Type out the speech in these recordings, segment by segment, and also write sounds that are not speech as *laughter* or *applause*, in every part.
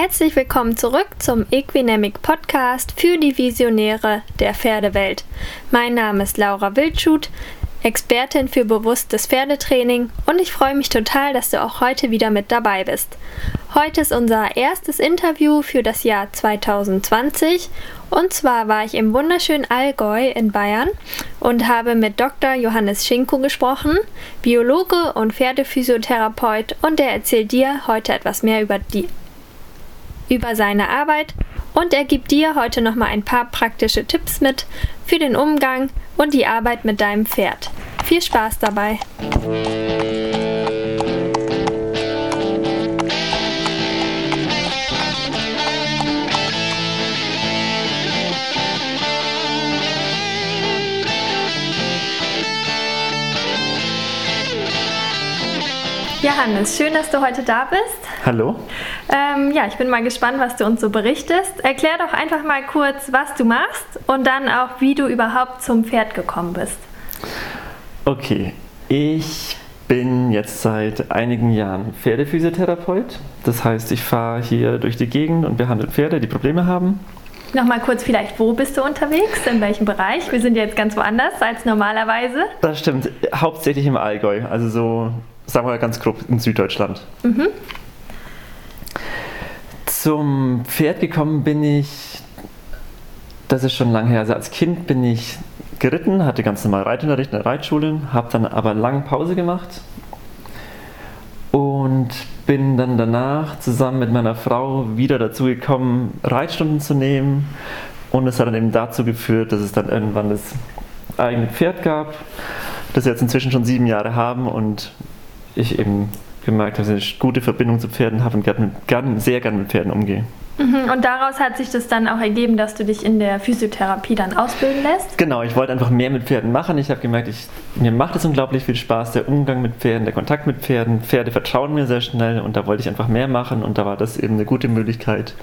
Herzlich willkommen zurück zum Equinemic Podcast für die Visionäre der Pferdewelt. Mein Name ist Laura Wildschut, Expertin für bewusstes Pferdetraining und ich freue mich total, dass du auch heute wieder mit dabei bist. Heute ist unser erstes Interview für das Jahr 2020 und zwar war ich im wunderschönen Allgäu in Bayern und habe mit Dr. Johannes Schinko gesprochen, Biologe und Pferdephysiotherapeut und er erzählt dir heute etwas mehr über die über seine Arbeit und er gibt dir heute noch mal ein paar praktische Tipps mit für den Umgang und die Arbeit mit deinem Pferd. Viel Spaß dabei! Ja, Hannes, schön, dass du heute da bist. Hallo. Ähm, ja, ich bin mal gespannt, was du uns so berichtest. Erklär doch einfach mal kurz, was du machst und dann auch, wie du überhaupt zum Pferd gekommen bist. Okay, ich bin jetzt seit einigen Jahren Pferdephysiotherapeut. Das heißt, ich fahre hier durch die Gegend und behandle Pferde, die Probleme haben. Nochmal kurz vielleicht, wo bist du unterwegs? In welchem Bereich? Wir sind jetzt ganz woanders als normalerweise. Das stimmt, hauptsächlich im Allgäu, also so, sagen wir mal ganz grob in Süddeutschland. Mhm. Zum Pferd gekommen bin ich, das ist schon lange her, also als Kind bin ich geritten, hatte ganz normal Reitunterricht in der Reitschule, habe dann aber lange Pause gemacht und bin dann danach zusammen mit meiner Frau wieder dazu gekommen, Reitstunden zu nehmen. Und es hat dann eben dazu geführt, dass es dann irgendwann das eigene Pferd gab, das wir jetzt inzwischen schon sieben Jahre haben und ich eben gemerkt, dass ich eine gute Verbindung zu Pferden habe und gern, gern, sehr gerne mit Pferden umgehe. Mhm, und daraus hat sich das dann auch ergeben, dass du dich in der Physiotherapie dann ausbilden lässt? Genau, ich wollte einfach mehr mit Pferden machen. Ich habe gemerkt, ich, mir macht es unglaublich viel Spaß, der Umgang mit Pferden, der Kontakt mit Pferden. Pferde vertrauen mir sehr schnell und da wollte ich einfach mehr machen und da war das eben eine gute Möglichkeit,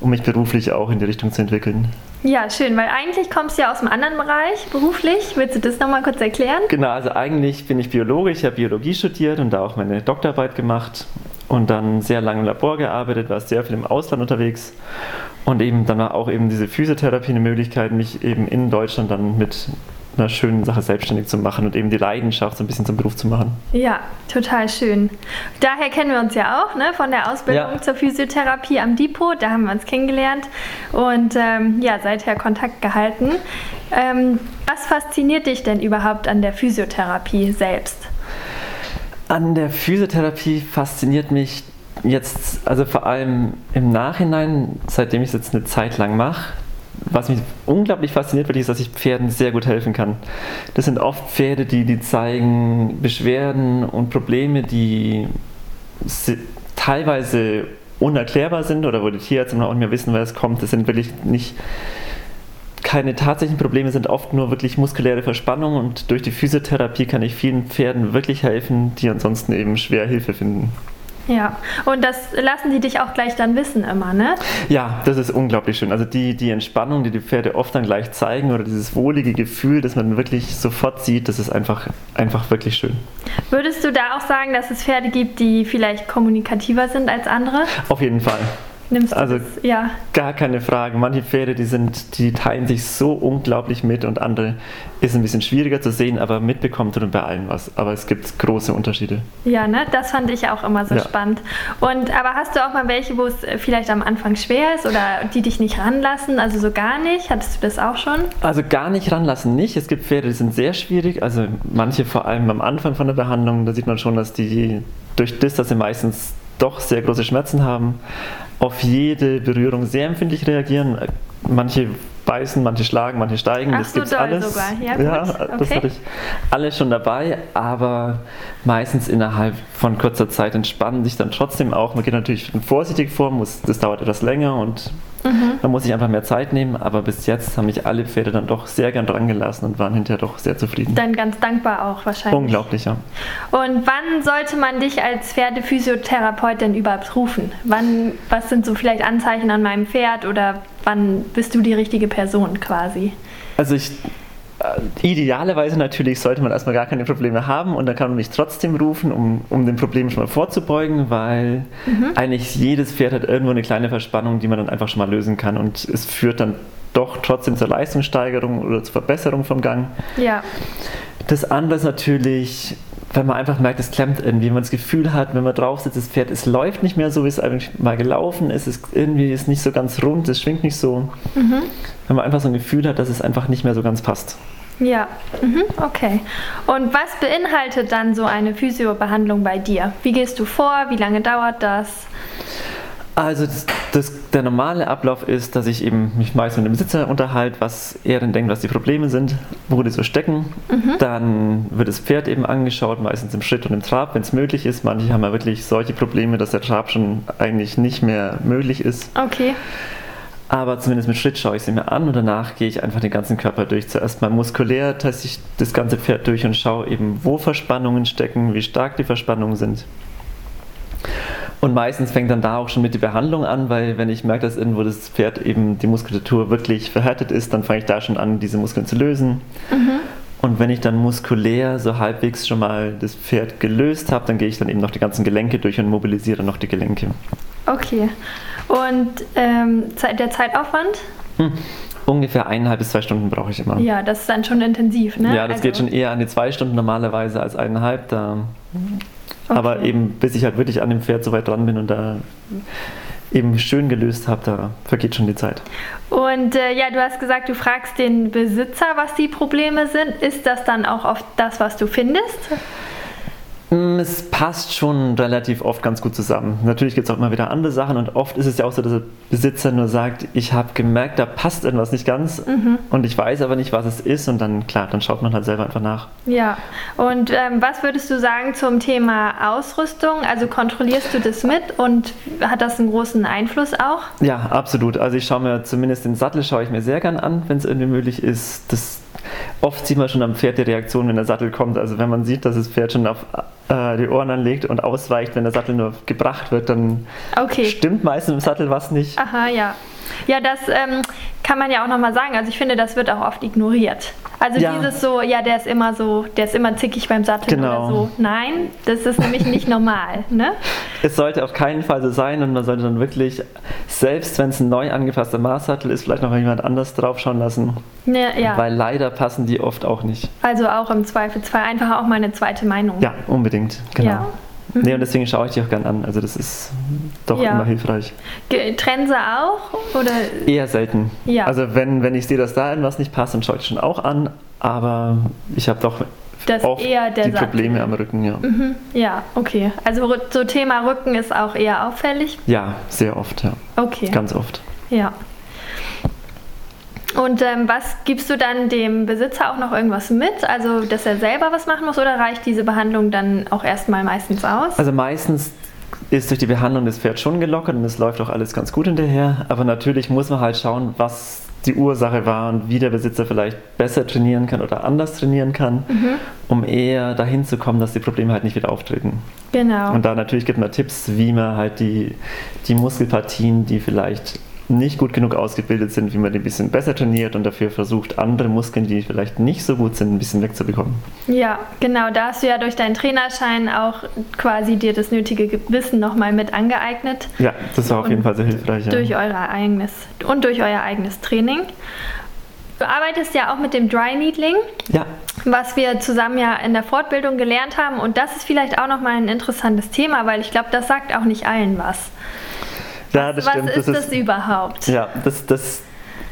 um mich beruflich auch in die Richtung zu entwickeln. Ja, schön, weil eigentlich kommst du ja aus einem anderen Bereich beruflich. Willst du das nochmal kurz erklären? Genau, also eigentlich bin ich Biologe, ich habe Biologie studiert und da auch meine Doktorarbeit gemacht und dann sehr lange im Labor gearbeitet, war sehr viel im Ausland unterwegs und eben dann war auch eben diese Physiotherapie eine Möglichkeit, mich eben in Deutschland dann mit einer schönen Sache selbstständig zu machen und eben die Leidenschaft so ein bisschen zum Beruf zu machen. Ja, total schön. Daher kennen wir uns ja auch, ne, von der Ausbildung ja. zur Physiotherapie am Depot, da haben wir uns kennengelernt und ähm, ja, seither Kontakt gehalten. Ähm, was fasziniert dich denn überhaupt an der Physiotherapie selbst? An der Physiotherapie fasziniert mich jetzt, also vor allem im Nachhinein, seitdem ich es jetzt eine Zeit lang mache, was mich unglaublich fasziniert, wirklich ist, dass ich Pferden sehr gut helfen kann. Das sind oft Pferde, die, die zeigen Beschwerden und Probleme, die teilweise unerklärbar sind oder wo die Tierärzte auch nicht mehr wissen, wer es kommt. Das sind wirklich nicht keine tatsächlichen Probleme, sind oft nur wirklich muskuläre Verspannungen und durch die Physiotherapie kann ich vielen Pferden wirklich helfen, die ansonsten eben schwer Hilfe finden. Ja, und das lassen die dich auch gleich dann wissen immer, ne? Ja, das ist unglaublich schön. Also die, die Entspannung, die die Pferde oft dann gleich zeigen oder dieses wohlige Gefühl, das man wirklich sofort sieht, das ist einfach, einfach wirklich schön. Würdest du da auch sagen, dass es Pferde gibt, die vielleicht kommunikativer sind als andere? Auf jeden Fall. Nimmst du also das? Ja. Gar keine Frage. Manche Pferde, die sind, die teilen sich so unglaublich mit und andere ist ein bisschen schwieriger zu sehen, aber mitbekommt du bei allen was. Aber es gibt große Unterschiede. Ja, ne? Das fand ich auch immer so ja. spannend. Und aber hast du auch mal welche, wo es vielleicht am Anfang schwer ist oder die dich nicht ranlassen? Also so gar nicht? Hattest du das auch schon? Also gar nicht ranlassen nicht. Es gibt Pferde, die sind sehr schwierig. Also manche vor allem am Anfang von der Behandlung, da sieht man schon, dass die durch das, dass sie meistens doch sehr große Schmerzen haben, auf jede Berührung sehr empfindlich reagieren. Manche beißen, manche schlagen, manche steigen. Ach das so gibt's alles. Sogar. Ja, ja okay. das hatte ich alles schon dabei, aber meistens innerhalb von kurzer Zeit entspannen sich dann trotzdem auch. Man geht natürlich vorsichtig vor, muss, das dauert etwas länger und Mhm. Da muss ich einfach mehr Zeit nehmen, aber bis jetzt haben mich alle Pferde dann doch sehr gern dran gelassen und waren hinterher doch sehr zufrieden. Dann ganz dankbar auch wahrscheinlich. Unglaublich, ja. Und wann sollte man dich als Pferdephysiotherapeut denn überhaupt rufen? Wann, was sind so vielleicht Anzeichen an meinem Pferd oder wann bist du die richtige Person quasi? Also ich idealerweise natürlich sollte man erstmal gar keine Probleme haben und dann kann man mich trotzdem rufen, um, um dem Problem schon mal vorzubeugen, weil mhm. eigentlich jedes Pferd hat irgendwo eine kleine Verspannung, die man dann einfach schon mal lösen kann und es führt dann doch trotzdem zur Leistungssteigerung oder zur Verbesserung vom Gang. Ja. Das andere ist natürlich, wenn man einfach merkt, es klemmt irgendwie, wenn man das Gefühl hat, wenn man drauf sitzt, das Pferd, es läuft nicht mehr so, wie es eigentlich mal gelaufen ist, es irgendwie ist nicht so ganz rund, es schwingt nicht so. Mhm. Wenn man einfach so ein Gefühl hat, dass es einfach nicht mehr so ganz passt. Ja, mhm, okay. Und was beinhaltet dann so eine Physiobehandlung bei dir? Wie gehst du vor? Wie lange dauert das? Also das, das, der normale Ablauf ist, dass ich eben mich meist mit dem Besitzer unterhalte, was er denn denkt, was die Probleme sind, wo die so stecken. Mhm. Dann wird das Pferd eben angeschaut, meistens im Schritt und im Trab, wenn es möglich ist. Manche haben ja wirklich solche Probleme, dass der Trab schon eigentlich nicht mehr möglich ist. Okay. Aber zumindest mit Schritt schaue ich sie mir an und danach gehe ich einfach den ganzen Körper durch. Zuerst mal muskulär teste ich das ganze Pferd durch und schaue eben, wo Verspannungen stecken, wie stark die Verspannungen sind. Und meistens fängt dann da auch schon mit die Behandlung an, weil wenn ich merke, dass irgendwo das Pferd eben die Muskulatur wirklich verhärtet ist, dann fange ich da schon an, diese Muskeln zu lösen. Mhm. Und wenn ich dann muskulär so halbwegs schon mal das Pferd gelöst habe, dann gehe ich dann eben noch die ganzen Gelenke durch und mobilisiere noch die Gelenke. Okay. Und ähm, der Zeitaufwand? Hm. Ungefähr eineinhalb bis zwei Stunden brauche ich immer. Ja, das ist dann schon intensiv, ne? Ja, das also geht schon eher an die zwei Stunden normalerweise als eineinhalb. Da Okay. Aber eben, bis ich halt wirklich an dem Pferd so weit dran bin und da eben schön gelöst habe, da vergeht schon die Zeit. Und äh, ja, du hast gesagt, du fragst den Besitzer, was die Probleme sind. Ist das dann auch oft das, was du findest? Mm, es passt schon relativ oft ganz gut zusammen. Natürlich gibt es auch immer wieder andere Sachen und oft ist es ja auch so, dass der Besitzer nur sagt, ich habe gemerkt, da passt irgendwas nicht ganz mhm. und ich weiß aber nicht, was es ist und dann, klar, dann schaut man halt selber einfach nach. Ja, und ähm, was würdest du sagen zum Thema Ausrüstung? Also kontrollierst du das mit und hat das einen großen Einfluss auch? Ja, absolut. Also ich schaue mir zumindest den Sattel schaue ich mir sehr gern an, wenn es irgendwie möglich ist. Das oft sieht man schon am Pferd die Reaktion, wenn der Sattel kommt. Also wenn man sieht, dass das Pferd schon auf die Ohren anlegt und ausweicht, wenn der Sattel nur gebracht wird, dann okay. stimmt meistens im Sattel was nicht. Aha, ja. Ja, das ähm, kann man ja auch nochmal sagen. Also ich finde, das wird auch oft ignoriert. Also ja. dieses so, ja, der ist immer so, der ist immer zickig beim Sattel genau. oder so. Nein, das ist nämlich nicht *laughs* normal. Ne? Es sollte auf keinen Fall so sein und man sollte dann wirklich, selbst wenn es ein neu angepasster Maßsattel ist, vielleicht noch jemand anders draufschauen lassen. Ja, ja. Weil leider passen die oft auch nicht. Also auch im Zweifelsfall einfach auch mal eine zweite Meinung. Ja, unbedingt, genau. Ja. Nee, und deswegen schaue ich die auch gern an. Also das ist doch ja. immer hilfreich. Trennen sie auch? Oder? Eher selten. Ja. Also wenn, wenn ich sehe, dass da irgendwas nicht passt, dann schaue ich schon auch an. Aber ich habe doch das oft die Sattel. Probleme am Rücken, ja. Mhm. Ja, okay. Also so Thema Rücken ist auch eher auffällig? Ja, sehr oft, ja. Okay. Ganz oft. Ja. Und ähm, was gibst du dann dem Besitzer auch noch irgendwas mit? Also, dass er selber was machen muss oder reicht diese Behandlung dann auch erstmal meistens aus? Also meistens ist durch die Behandlung das Pferd schon gelockert und es läuft auch alles ganz gut hinterher. Aber natürlich muss man halt schauen, was die Ursache war und wie der Besitzer vielleicht besser trainieren kann oder anders trainieren kann, mhm. um eher dahin zu kommen, dass die Probleme halt nicht wieder auftreten. Genau. Und da natürlich gibt man Tipps, wie man halt die, die Muskelpartien, die vielleicht nicht gut genug ausgebildet sind, wie man die ein bisschen besser trainiert und dafür versucht, andere Muskeln, die vielleicht nicht so gut sind, ein bisschen wegzubekommen. Ja, genau. Da hast du ja durch deinen Trainerschein auch quasi dir das nötige Wissen nochmal mit angeeignet. Ja, das war auf jeden Fall sehr hilfreich. Ja. Durch euer eigenes und durch euer eigenes Training. Du arbeitest ja auch mit dem Dry Needling. Ja. Was wir zusammen ja in der Fortbildung gelernt haben. Und das ist vielleicht auch nochmal ein interessantes Thema, weil ich glaube, das sagt auch nicht allen was. Ja, das was stimmt. ist das, ist, überhaupt? Ja, das, ist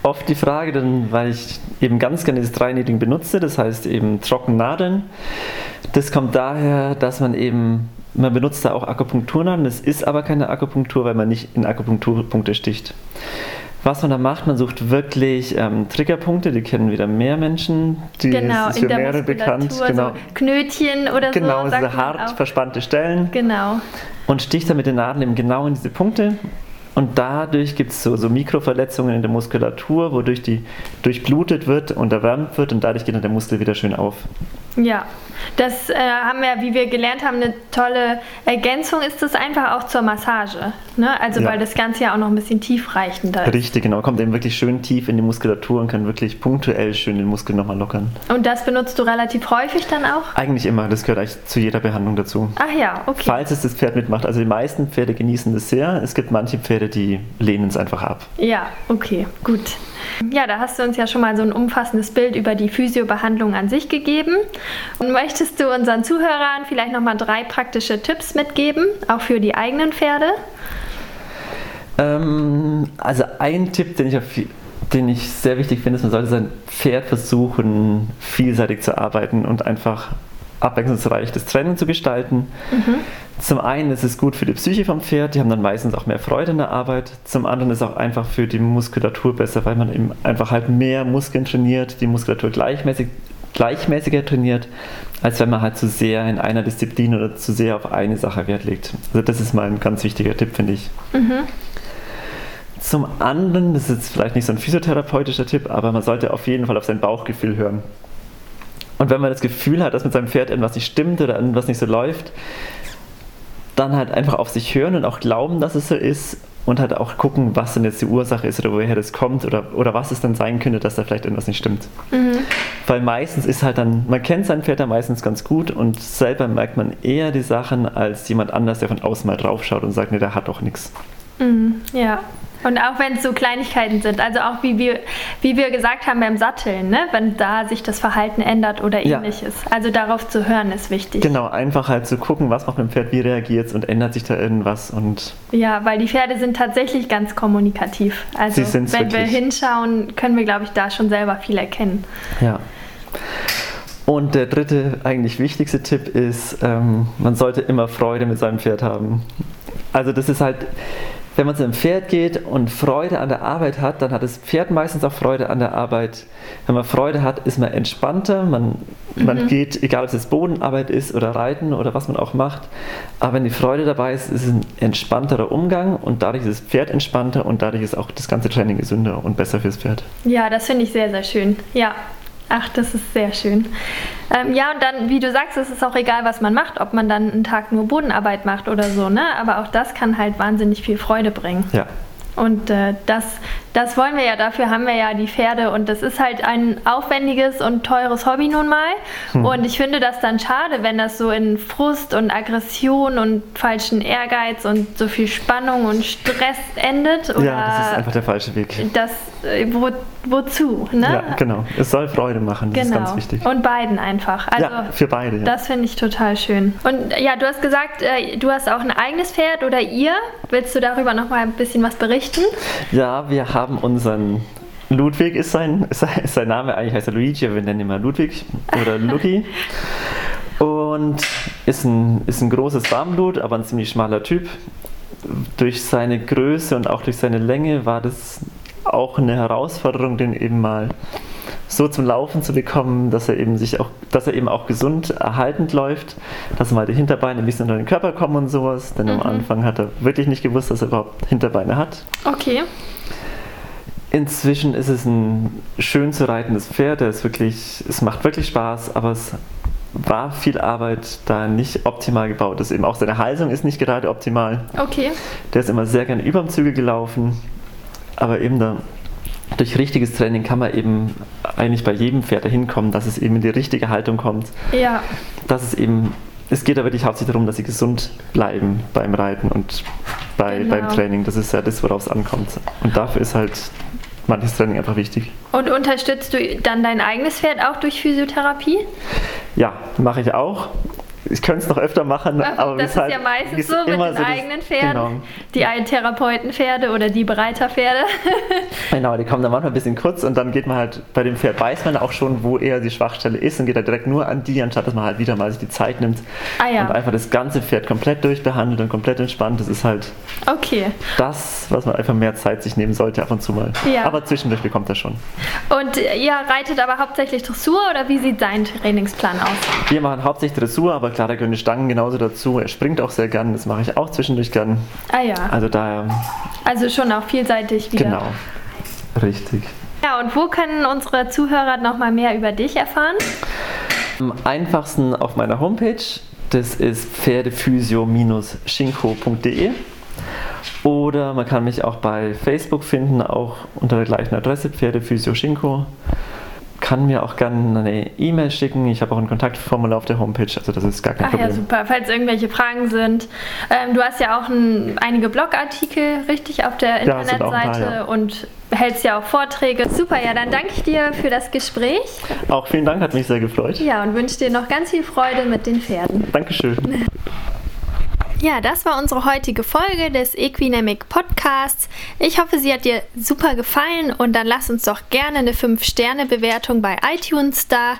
oft die Frage, denn, weil ich eben ganz gerne das Dreineedling benutze, das heißt eben Trockennadeln. Das kommt daher, dass man eben, man benutzt da auch Akupunkturnadeln, das ist aber keine Akupunktur, weil man nicht in Akupunkturpunkte sticht. Was man da macht, man sucht wirklich ähm, Triggerpunkte, die kennen wieder mehr Menschen, die genau, ist in der mehrere bekannt. Genau. So Knötchen oder genau, so. Genau, diese hart verspannte Stellen. Genau. Und sticht dann mit den Nadeln eben genau in diese Punkte und dadurch gibt es so, so, Mikroverletzungen in der Muskulatur, wodurch die durchblutet wird und erwärmt wird und dadurch geht dann der Muskel wieder schön auf. Ja, das äh, haben wir, wie wir gelernt haben, eine tolle Ergänzung ist es einfach auch zur Massage. Ne? Also ja. weil das Ganze ja auch noch ein bisschen tiefreichender ist. Richtig, genau. Kommt eben wirklich schön tief in die Muskulatur und kann wirklich punktuell schön den Muskel nochmal lockern. Und das benutzt du relativ häufig dann auch? Eigentlich immer. Das gehört eigentlich zu jeder Behandlung dazu. Ach ja, okay. Falls es das Pferd mitmacht. Also die meisten Pferde genießen das sehr. Es gibt manche Pferde, die lehnen es einfach ab. Ja, okay, gut. Ja, da hast du uns ja schon mal so ein umfassendes Bild über die Physiobehandlung an sich gegeben. Und möchtest du unseren Zuhörern vielleicht noch mal drei praktische Tipps mitgeben, auch für die eigenen Pferde? Ähm, also ein Tipp, den ich, auf, den ich sehr wichtig finde, ist, man sollte sein Pferd versuchen, vielseitig zu arbeiten und einfach abwechslungsreich das Training zu gestalten. Mhm. Zum einen ist es gut für die Psyche vom Pferd, die haben dann meistens auch mehr Freude in der Arbeit. Zum anderen ist es auch einfach für die Muskulatur besser, weil man eben einfach halt mehr Muskeln trainiert, die Muskulatur gleichmäßig, gleichmäßiger trainiert, als wenn man halt zu sehr in einer Disziplin oder zu sehr auf eine Sache Wert legt. Also das ist mal ein ganz wichtiger Tipp, finde ich. Mhm. Zum anderen, das ist jetzt vielleicht nicht so ein physiotherapeutischer Tipp, aber man sollte auf jeden Fall auf sein Bauchgefühl hören. Und wenn man das Gefühl hat, dass mit seinem Pferd irgendwas nicht stimmt oder irgendwas nicht so läuft, dann halt einfach auf sich hören und auch glauben, dass es so ist und halt auch gucken, was denn jetzt die Ursache ist oder woher das kommt oder, oder was es dann sein könnte, dass da vielleicht irgendwas nicht stimmt. Mhm. Weil meistens ist halt dann, man kennt sein Pferd ja meistens ganz gut und selber merkt man eher die Sachen als jemand anders, der von außen mal draufschaut und sagt, nee, der hat doch nichts. Mhm. Ja, und auch wenn es so Kleinigkeiten sind, also auch wie wir, wie wir gesagt haben beim Satteln, ne? wenn da sich das Verhalten ändert oder ähnliches. Ja. Also darauf zu hören ist wichtig. Genau, einfach halt zu gucken, was macht mit dem Pferd, wie reagiert es und ändert sich da irgendwas. Und ja, weil die Pferde sind tatsächlich ganz kommunikativ. Also wenn wirklich. wir hinschauen, können wir, glaube ich, da schon selber viel erkennen. Ja. Und der dritte, eigentlich wichtigste Tipp ist, ähm, man sollte immer Freude mit seinem Pferd haben. Also das ist halt, wenn man zu einem Pferd geht und Freude an der Arbeit hat, dann hat das Pferd meistens auch Freude an der Arbeit. Wenn man Freude hat, ist man entspannter, man, mhm. man geht, egal ob es jetzt Bodenarbeit ist oder Reiten oder was man auch macht, aber wenn die Freude dabei ist, ist es ein entspannterer Umgang und dadurch ist das Pferd entspannter und dadurch ist auch das ganze Training gesünder und besser fürs Pferd. Ja, das finde ich sehr, sehr schön. Ja, Ach, das ist sehr schön. Ähm, ja, und dann, wie du sagst, es ist auch egal, was man macht, ob man dann einen Tag nur Bodenarbeit macht oder so, ne? Aber auch das kann halt wahnsinnig viel Freude bringen. Ja. Und äh, das, das wollen wir ja, dafür haben wir ja die Pferde und das ist halt ein aufwendiges und teures Hobby nun mal. Hm. Und ich finde das dann schade, wenn das so in Frust und Aggression und falschen Ehrgeiz und so viel Spannung und Stress endet. Ja, das ist einfach der falsche Weg. Das, äh, wo, wozu? Ne? Ja, genau. Es soll Freude machen, das genau. ist ganz wichtig. Und beiden einfach. Also, ja, für beide. Ja. Das finde ich total schön. Und ja, du hast gesagt, äh, du hast auch ein eigenes Pferd oder ihr. Willst du darüber noch mal ein bisschen was berichten? Ja, wir haben unseren Ludwig ist sein, ist sein Name, eigentlich heißt er Luigi, aber wir nennen ihn mal Ludwig oder *laughs* Lucky. Und ist ein, ist ein großes Warmblut, aber ein ziemlich schmaler Typ. Durch seine Größe und auch durch seine Länge war das auch eine Herausforderung, den eben mal so zum Laufen zu bekommen, dass er eben sich auch, dass er eben auch gesund erhaltend läuft, dass mal die Hinterbeine ein bisschen unter den Körper kommen und sowas. Denn mhm. am Anfang hat er wirklich nicht gewusst, dass er überhaupt Hinterbeine hat. Okay. Inzwischen ist es ein schön zu reitendes Pferd. Er ist wirklich, es macht wirklich Spaß, aber es war viel Arbeit da nicht optimal gebaut ist. Eben auch seine Halsung ist nicht gerade optimal. Okay. Der ist immer sehr gerne über dem Zügel gelaufen, aber eben da durch richtiges Training kann man eben eigentlich bei jedem Pferd dahin kommen, dass es eben in die richtige Haltung kommt. Ja. Dass es eben, es geht aber wirklich hauptsächlich darum, dass sie gesund bleiben beim Reiten und bei, genau. beim Training. Das ist ja das, worauf es ankommt. Und dafür ist halt manches Training einfach wichtig. Und unterstützt du dann dein eigenes Pferd auch durch Physiotherapie? Ja, mache ich auch ich könnte es noch öfter machen, aber, aber das ist halt, ja meistens so mit den so eigenen Pferden, genau. die Therapeutenpferde oder die Bereiterpferde. *laughs* genau, die kommen dann manchmal ein bisschen kurz und dann geht man halt bei dem Pferd weiß man auch schon, wo eher die Schwachstelle ist und geht halt direkt nur an die, anstatt dass man halt wieder mal sich die Zeit nimmt ah, ja. und einfach das ganze Pferd komplett durchbehandelt und komplett entspannt. Das ist halt okay. das, was man einfach mehr Zeit sich nehmen sollte ab und zu mal. Ja. Aber zwischendurch bekommt er schon. Und ihr reitet aber hauptsächlich Dressur oder wie sieht sein Trainingsplan aus? Wir machen hauptsächlich Dressur, aber klar, da gehören die Stangen genauso dazu. Er springt auch sehr gern, das mache ich auch zwischendurch gern. Ah ja. Also daher. Also schon auch vielseitig wieder. Genau. Richtig. Ja, und wo können unsere Zuhörer noch mal mehr über dich erfahren? Am einfachsten auf meiner Homepage. Das ist pferdephysio-schinko.de. Oder man kann mich auch bei Facebook finden, auch unter der gleichen Adresse, Pferdephysio Schinko kann mir auch gerne eine E-Mail schicken. Ich habe auch ein Kontaktformular auf der Homepage, also das ist gar kein Ach Problem. ja, super. Falls irgendwelche Fragen sind. Ähm, du hast ja auch ein, einige Blogartikel, richtig, auf der Ja, Internetseite ein paar, ja. und hältst ja auch Vorträge. Super, ja, dann danke ich dir für das Gespräch. Auch vielen Dank, hat mich sehr gefreut. Ja, und wünsche dir noch ganz viel Freude mit den Pferden. Dankeschön. *laughs* Ja, das war unsere heutige Folge des Equinemic Podcasts. Ich hoffe, sie hat dir super gefallen und dann lass uns doch gerne eine 5-Sterne-Bewertung bei iTunes da.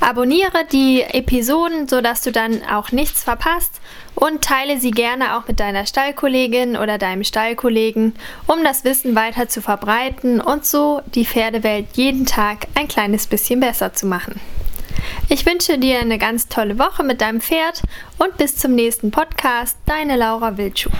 Abonniere die Episoden, sodass du dann auch nichts verpasst und teile sie gerne auch mit deiner Stallkollegin oder deinem Stallkollegen, um das Wissen weiter zu verbreiten und so die Pferdewelt jeden Tag ein kleines bisschen besser zu machen. Ich wünsche dir eine ganz tolle Woche mit deinem Pferd und bis zum nächsten Podcast. Deine Laura Wildschut.